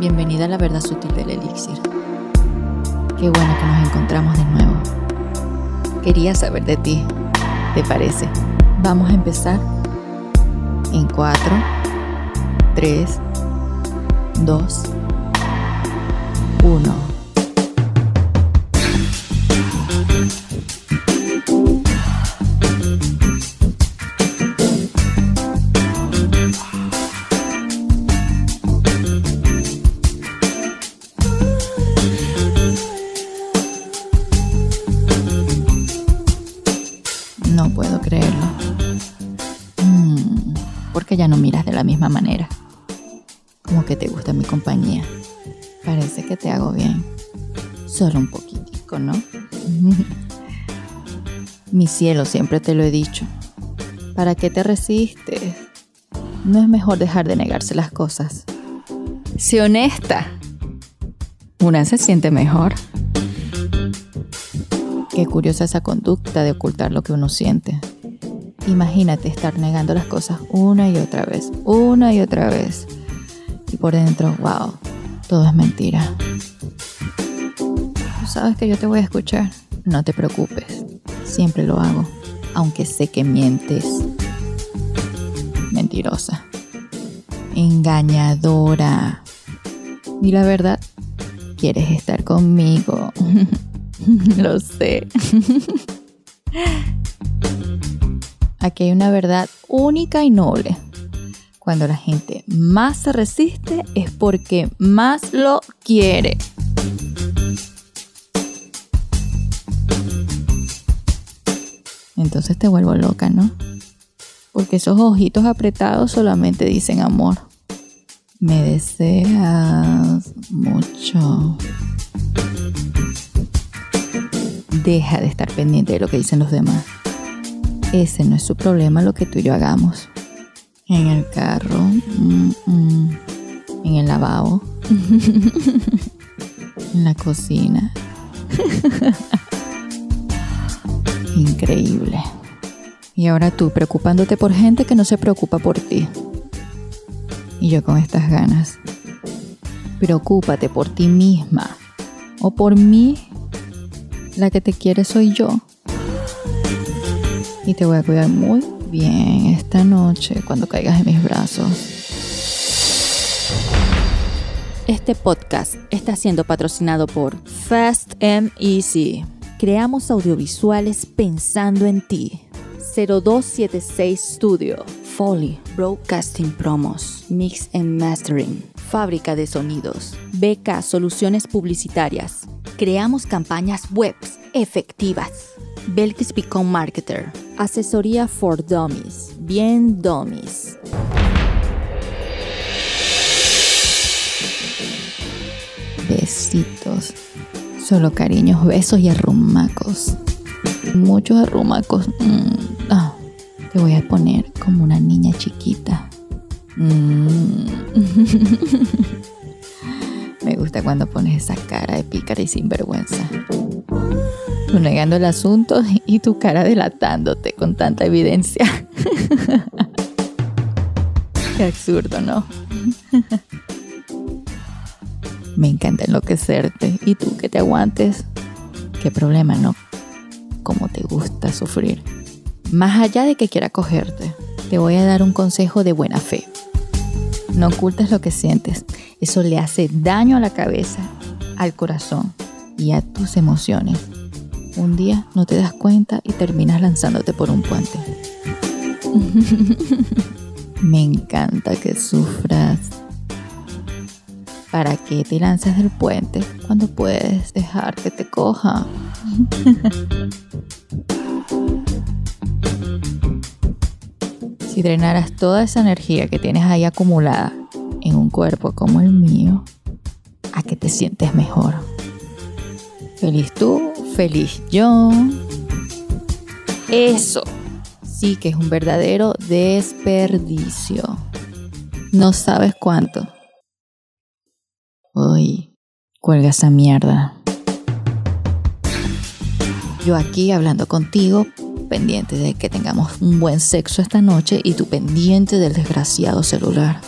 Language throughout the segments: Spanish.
Bienvenida a la verdad sutil del elixir. Qué bueno que nos encontramos de nuevo. Quería saber de ti, ¿te parece? Vamos a empezar en 4, 3, 2, 1. ¿Por qué ya no miras de la misma manera? Como que te gusta mi compañía. Parece que te hago bien. Solo un poquitico, ¿no? mi cielo, siempre te lo he dicho. ¿Para qué te resistes? No es mejor dejar de negarse las cosas. Sé honesta. Una se siente mejor. Qué curiosa esa conducta de ocultar lo que uno siente. Imagínate estar negando las cosas una y otra vez, una y otra vez. Y por dentro, wow, todo es mentira. Sabes que yo te voy a escuchar. No te preocupes, siempre lo hago, aunque sé que mientes. Mentirosa. Engañadora. Y la verdad, quieres estar conmigo. Lo sé. Aquí hay una verdad única y noble. Cuando la gente más se resiste es porque más lo quiere. Entonces te vuelvo loca, ¿no? Porque esos ojitos apretados solamente dicen amor. Me deseas mucho. Deja de estar pendiente de lo que dicen los demás. Ese no es su problema lo que tú y yo hagamos. En el carro, mm, mm, en el lavabo, en la cocina. Increíble. Y ahora tú preocupándote por gente que no se preocupa por ti. Y yo con estas ganas. Preocúpate por ti misma. O por mí. La que te quiere soy yo. Y te voy a cuidar muy bien esta noche cuando caigas en mis brazos. Este podcast está siendo patrocinado por Fast MEC. Creamos audiovisuales pensando en ti. 0276 Studio. Foley Broadcasting Promos. Mix and Mastering. Fábrica de sonidos. BK Soluciones Publicitarias. Creamos campañas webs efectivas. Belkis Become Marketer. Asesoría for Dummies. Bien Dummies. Besitos. Solo cariños, besos y arrumacos. Muchos arrumacos. Mm, ah, te voy a poner como una niña chiquita. Mm. Me gusta cuando pones esa cara de pícara y sinvergüenza. Tú negando el asunto y tu cara delatándote con tanta evidencia. Qué absurdo, ¿no? Me encanta enloquecerte. Y tú que te aguantes. Qué problema, ¿no? Como te gusta sufrir. Más allá de que quiera cogerte, te voy a dar un consejo de buena fe. No ocultes lo que sientes. Eso le hace daño a la cabeza, al corazón y a tus emociones. Un día no te das cuenta y terminas lanzándote por un puente. Me encanta que sufras. ¿Para qué te lanzas del puente cuando puedes dejar que te coja? si drenaras toda esa energía que tienes ahí acumulada en un cuerpo como el mío, ¿a qué te sientes mejor? Feliz tú, feliz yo. Eso sí que es un verdadero desperdicio. No sabes cuánto. Uy, cuelga esa mierda. Yo aquí hablando contigo, pendiente de que tengamos un buen sexo esta noche y tú pendiente del desgraciado celular.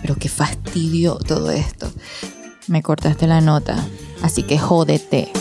Pero qué fastidio todo esto. Me cortaste la nota, así que jódete.